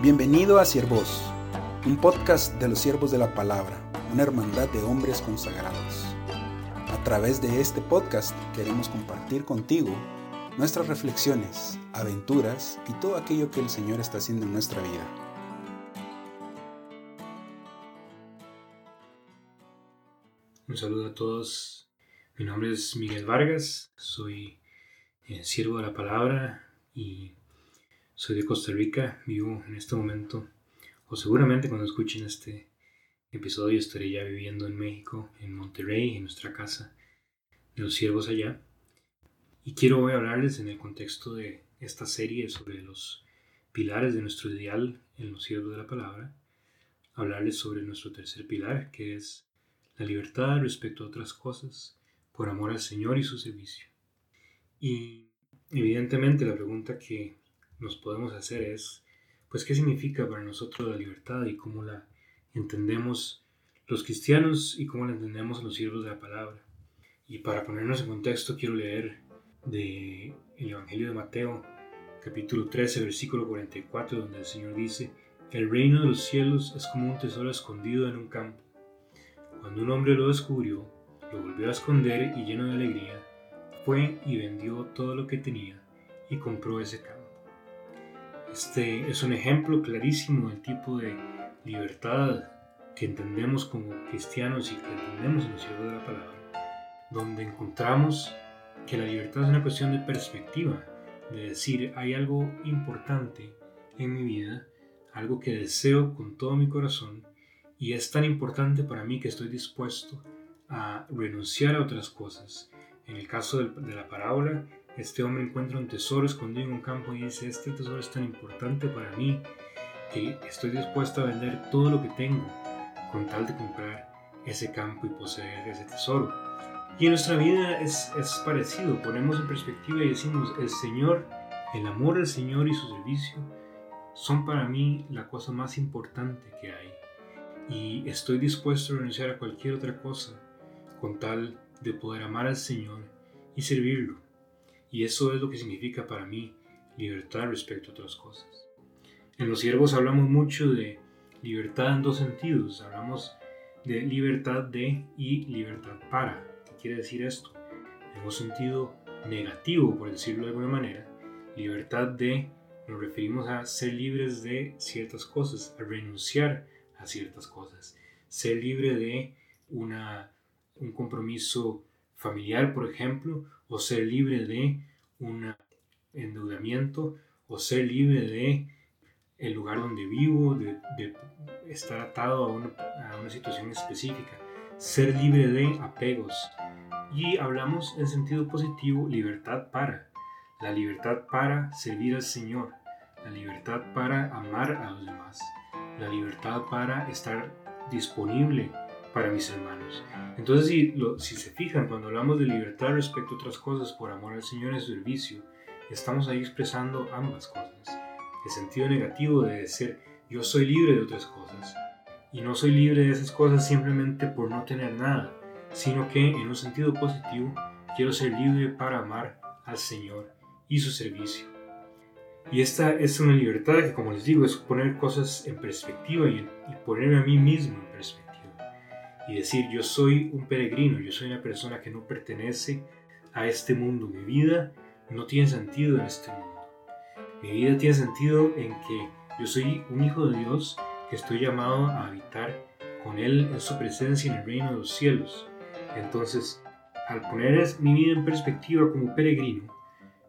Bienvenido a Siervos, un podcast de los siervos de la palabra, una hermandad de hombres consagrados. A través de este podcast queremos compartir contigo nuestras reflexiones, aventuras y todo aquello que el Señor está haciendo en nuestra vida. Un saludo a todos. Mi nombre es Miguel Vargas, soy eh, siervo de la palabra y soy de Costa Rica, vivo en este momento, o seguramente cuando escuchen este episodio estaré ya viviendo en México, en Monterrey, en nuestra casa de los siervos allá. Y quiero hoy hablarles en el contexto de esta serie sobre los pilares de nuestro ideal en los siervos de la palabra, hablarles sobre nuestro tercer pilar, que es la libertad respecto a otras cosas, por amor al Señor y su servicio. Y evidentemente la pregunta que nos podemos hacer es, pues, ¿qué significa para nosotros la libertad y cómo la entendemos los cristianos y cómo la entendemos los siervos de la palabra? Y para ponernos en contexto, quiero leer de el Evangelio de Mateo, capítulo 13, versículo 44, donde el Señor dice, el reino de los cielos es como un tesoro escondido en un campo. Cuando un hombre lo descubrió, lo volvió a esconder y lleno de alegría, fue y vendió todo lo que tenía y compró ese campo. Este es un ejemplo clarísimo del tipo de libertad que entendemos como cristianos y que entendemos en el cielo de la palabra, donde encontramos que la libertad es una cuestión de perspectiva, de decir, hay algo importante en mi vida, algo que deseo con todo mi corazón, y es tan importante para mí que estoy dispuesto a renunciar a otras cosas. En el caso de la parábola, este hombre encuentra un tesoro escondido en un campo y dice, este tesoro es tan importante para mí que estoy dispuesto a vender todo lo que tengo con tal de comprar ese campo y poseer ese tesoro. Y en nuestra vida es, es parecido, ponemos en perspectiva y decimos, el Señor, el amor al Señor y su servicio son para mí la cosa más importante que hay. Y estoy dispuesto a renunciar a cualquier otra cosa con tal de poder amar al Señor y servirlo. Y eso es lo que significa para mí libertad respecto a otras cosas. En los siervos hablamos mucho de libertad en dos sentidos. Hablamos de libertad de y libertad para. ¿Qué quiere decir esto? En un sentido negativo, por decirlo de alguna manera, libertad de nos referimos a ser libres de ciertas cosas, a renunciar a ciertas cosas, ser libre de una, un compromiso familiar, por ejemplo, o ser libre de un endeudamiento, o ser libre de el lugar donde vivo, de, estar atado a una, a una situación específica, ser libre de apegos. Y hablamos en sentido positivo, libertad para, la libertad para servir al Señor, la libertad para amar a los demás, la libertad para estar disponible para mis hermanos. Entonces, si, si se fijan, cuando hablamos de libertad respecto a otras cosas por amor al Señor y servicio, estamos ahí expresando ambas cosas. El sentido negativo de decir yo soy libre de otras cosas y no soy libre de esas cosas simplemente por no tener nada, sino que en un sentido positivo quiero ser libre para amar al Señor y su servicio. Y esta es una libertad que, como les digo, es poner cosas en perspectiva y, y ponerme a mí mismo en perspectiva y decir yo soy un peregrino, yo soy una persona que no pertenece a este mundo. Mi vida no tiene sentido en este mundo. Mi vida tiene sentido en que yo soy un hijo de Dios que estoy llamado a habitar con Él en su presencia en el reino de los cielos. Entonces, al poner mi vida en perspectiva como peregrino,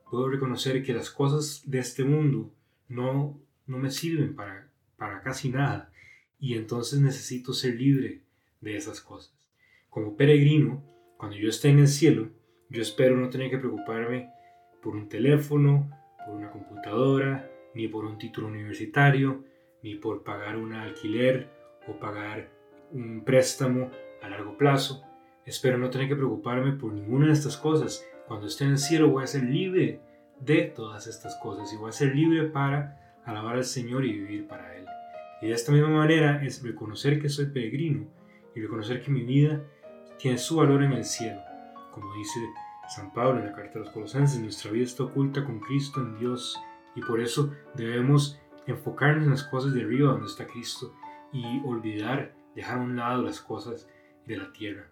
puedo reconocer que las cosas de este mundo no, no me sirven para, para casi nada y entonces necesito ser libre de esas cosas. Como peregrino, cuando yo esté en el cielo, yo espero no tener que preocuparme por un teléfono, por una computadora, ni por un título universitario, ni por pagar un alquiler o pagar un préstamo a largo plazo. Espero no tener que preocuparme por ninguna de estas cosas. Cuando esté en el cielo voy a ser libre de todas estas cosas y voy a ser libre para alabar al Señor y vivir para Él. Y de esta misma manera es reconocer que soy peregrino y reconocer que mi vida tiene su valor en el cielo. Como dice San Pablo en la carta a los Colosenses, nuestra vida está oculta con Cristo en Dios y por eso debemos enfocarnos en las cosas de arriba donde está Cristo y olvidar, dejar a un lado las cosas de la tierra.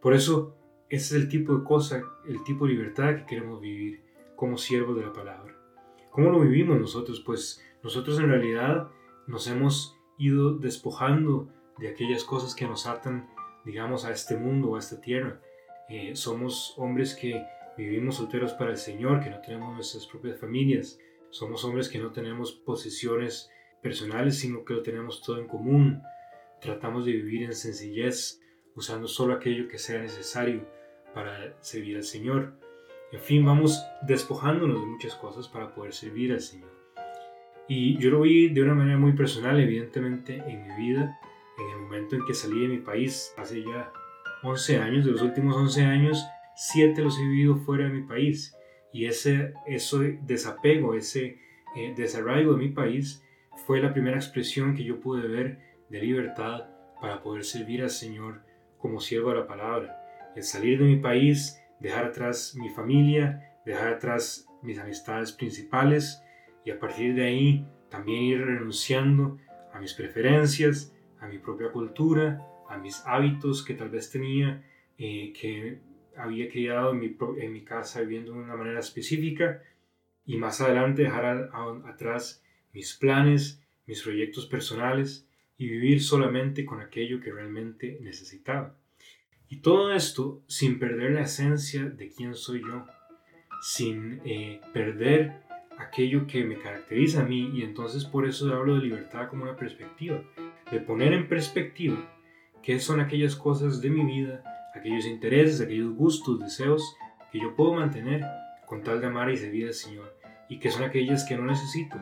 Por eso, ese es el tipo de cosa, el tipo de libertad que queremos vivir como siervos de la palabra. ¿Cómo lo vivimos nosotros? Pues nosotros en realidad nos hemos ido despojando de aquellas cosas que nos atan, digamos, a este mundo, a esta tierra. Eh, somos hombres que vivimos solteros para el Señor, que no tenemos nuestras propias familias. Somos hombres que no tenemos posesiones personales, sino que lo tenemos todo en común. Tratamos de vivir en sencillez, usando solo aquello que sea necesario para servir al Señor. En fin, vamos despojándonos de muchas cosas para poder servir al Señor. Y yo lo vi de una manera muy personal, evidentemente, en mi vida, en el momento en que salí de mi país, hace ya 11 años, de los últimos 11 años, 7 los he vivido fuera de mi país. Y ese, ese desapego, ese eh, desarraigo de mi país fue la primera expresión que yo pude ver de libertad para poder servir al Señor como siervo de la palabra. El salir de mi país, dejar atrás mi familia, dejar atrás mis amistades principales y a partir de ahí también ir renunciando a mis preferencias, a mi propia cultura, a mis hábitos que tal vez tenía, eh, que había criado en mi, casa viviendo de una manera específica y más adelante dejar atrás mis planes, mis proyectos personales y vivir solamente con aquello que realmente necesitaba. Y todo esto sin perder la esencia de quién soy yo, sin eh, perder aquello que me caracteriza a mí y entonces por eso hablo de libertad como una perspectiva, de poner en perspectiva qué son aquellas cosas de mi vida, aquellos intereses, aquellos gustos, deseos que yo puedo mantener con tal de amar y servir al Señor y que son aquellas que no necesito,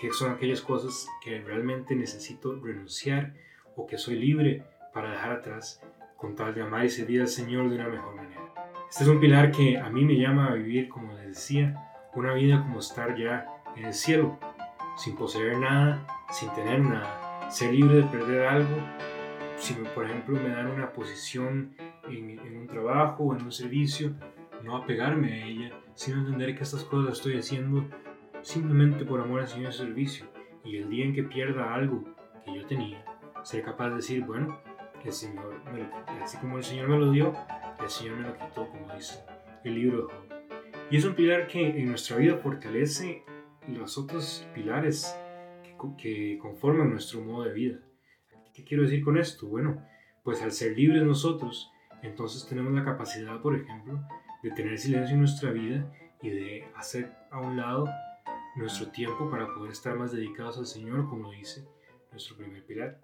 que son aquellas cosas que realmente necesito renunciar o que soy libre para dejar atrás con tal de amar y servir al Señor de una mejor manera. Este es un pilar que a mí me llama a vivir, como les decía, una vida como estar ya en el cielo, sin poseer nada, sin tener nada, ser libre de perder algo. Si, por ejemplo, me dan una posición en, un trabajo o en un servicio, no apegarme a ella, sino entender que estas cosas las estoy haciendo simplemente por amor al Señor y servicio. Y el día en que pierda algo que yo tenía, ser capaz de decir, bueno, el Señor así como el Señor me lo dio, el Señor me lo quitó, como dice el libro de Job. Y es un pilar que en nuestra vida fortalece los otros pilares que, conforman nuestro modo de vida. ¿Qué quiero decir con esto? Bueno, pues al ser libres nosotros, entonces tenemos la capacidad, por ejemplo, de tener silencio en nuestra vida y de hacer a un lado nuestro tiempo para poder estar más dedicados al Señor, como dice nuestro primer pilar.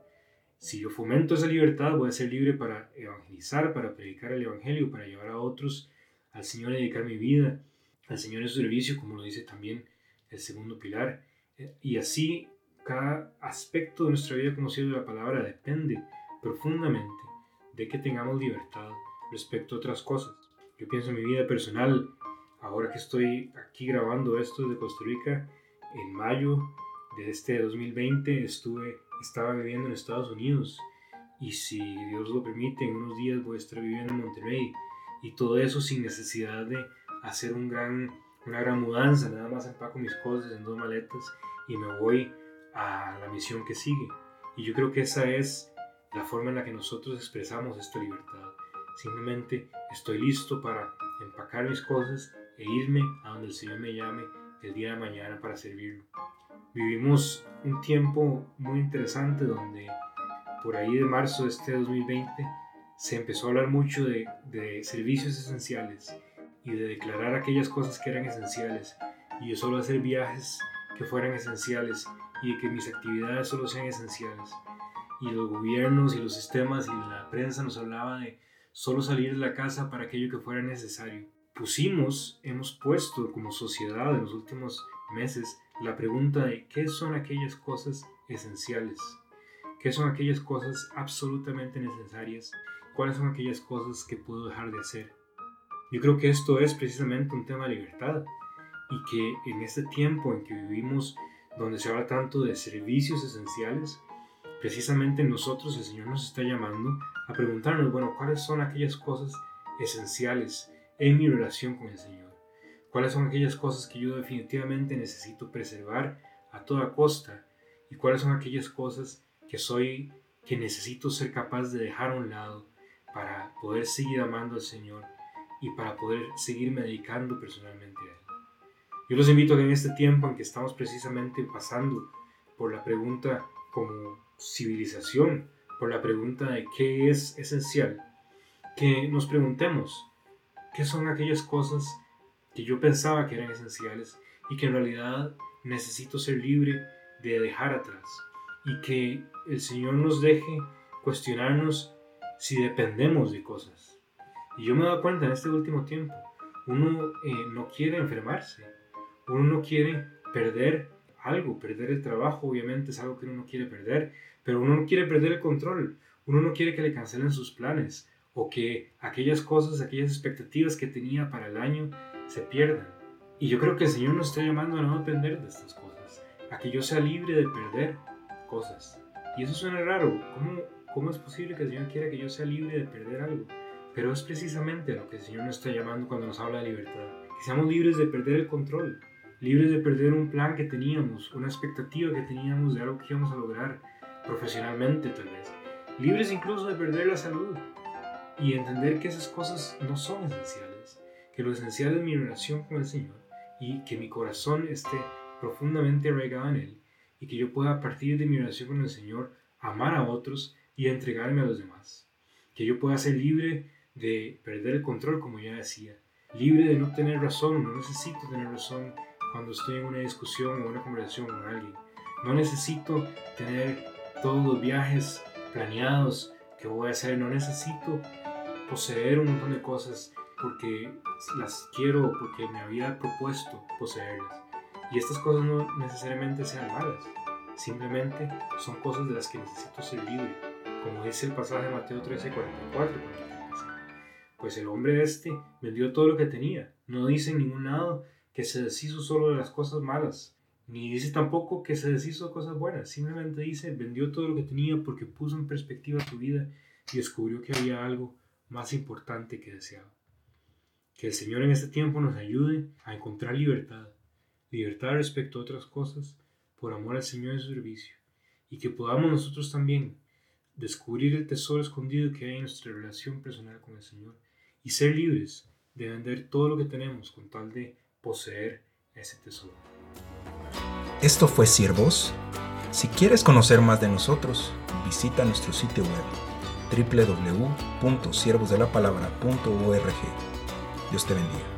Si yo fomento esa libertad, voy a ser libre para evangelizar, para predicar el Evangelio, para llevar a otros al Señor y dedicar mi vida al Señor en su servicio, como lo dice también el segundo pilar. Y así cada aspecto de nuestra vida como siervo de la palabra depende profundamente de que tengamos libertad respecto a otras cosas. Yo pienso en mi vida personal, ahora que estoy aquí grabando esto desde Costa Rica, en mayo de este 2020 estuve, estaba viviendo en Estados Unidos y si Dios lo permite, en unos días voy a estar viviendo en Monterrey y todo eso sin necesidad de hacer un gran, una gran mudanza, nada más empaco mis cosas en dos maletas y me voy a la misión que sigue. Y yo creo que esa es la forma en la que nosotros expresamos esta libertad. Simplemente estoy listo para empacar mis cosas e irme a donde el Señor me llame el día de mañana para servirlo. Vivimos un tiempo muy interesante donde por ahí de marzo de este 2020 se empezó a hablar mucho de, de servicios esenciales y de declarar aquellas cosas que eran esenciales y yo solo hacer viajes que fueran esenciales y de que mis actividades solo sean esenciales. Y los gobiernos y los sistemas y la prensa nos hablaba de solo salir de la casa para aquello que fuera necesario. Pusimos, hemos puesto como sociedad en los últimos meses la pregunta de qué son aquellas cosas esenciales, qué son aquellas cosas absolutamente necesarias, cuáles son aquellas cosas que puedo dejar de hacer. Yo creo que esto es precisamente un tema de libertad y que en este tiempo en que vivimos, donde se habla tanto de servicios esenciales, precisamente nosotros el Señor nos está llamando a preguntarnos, bueno, ¿cuáles son aquellas cosas esenciales en mi relación con el Señor? ¿Cuáles son aquellas cosas que yo definitivamente necesito preservar a toda costa y cuáles son aquellas cosas que soy, que necesito ser capaz de dejar a un lado para poder seguir amando al Señor y para poder seguirme dedicando personalmente a. Yo los invito a que en este tiempo en que estamos precisamente pasando por la pregunta como civilización, por la pregunta de qué es esencial, que nos preguntemos qué son aquellas cosas que yo pensaba que eran esenciales y que en realidad necesito ser libre de dejar atrás y que el Señor nos deje cuestionarnos si dependemos de cosas. Y yo me he dado cuenta en este último tiempo, uno eh, no quiere enfermarse, uno no quiere perder algo, perder el trabajo obviamente es algo que uno no quiere perder, pero uno no quiere perder el control, uno no quiere que le cancelen sus planes o que aquellas cosas, aquellas expectativas que tenía para el año se pierdan. Y yo creo que el Señor nos está llamando a no depender de estas cosas, a que yo sea libre de perder cosas. Y eso suena raro, ¿cómo, cómo es posible que el Señor quiera que yo sea libre de perder algo? Pero es precisamente lo que el Señor nos está llamando cuando nos habla de libertad, que seamos libres de perder el control, libres de perder un plan que teníamos, una expectativa que teníamos de algo que íbamos a lograr profesionalmente tal vez, libres incluso de perder la salud y entender que esas cosas no son esenciales, que lo esencial es mi relación con el Señor y que mi corazón esté profundamente arraigado en Él y que yo pueda a partir de mi relación con el Señor amar a otros y entregarme a los demás. Que yo pueda ser libre de perder el control, como ya decía. Libre de no tener razón, no necesito tener razón cuando estoy en una discusión o una conversación con alguien. No necesito tener todos los viajes planeados que voy a hacer. No necesito poseer un montón de cosas porque las quiero, porque me había propuesto poseerlas. Y estas cosas no necesariamente sean malas, simplemente son cosas de las que necesito ser libre, como dice el pasaje de Mateo 13, 44. Pues el hombre este vendió todo lo que tenía. No dice en ningún lado que se deshizo solo de las cosas malas, ni dice tampoco que se deshizo de cosas buenas. Simplemente dice vendió todo lo que tenía porque puso en perspectiva su vida y descubrió que había algo más importante que deseaba. Que el Señor en este tiempo nos ayude a encontrar libertad libertad respecto a otras cosas por amor al Señor y su servicio, y que podamos nosotros también descubrir el tesoro escondido que hay en nuestra relación personal con el Señor y ser libres de vender todo lo que tenemos con tal de poseer ese tesoro. Esto fue Siervos. Si quieres conocer más de nosotros, visita nuestro sitio web www.siervosdelapalabra.org. Dios te bendiga.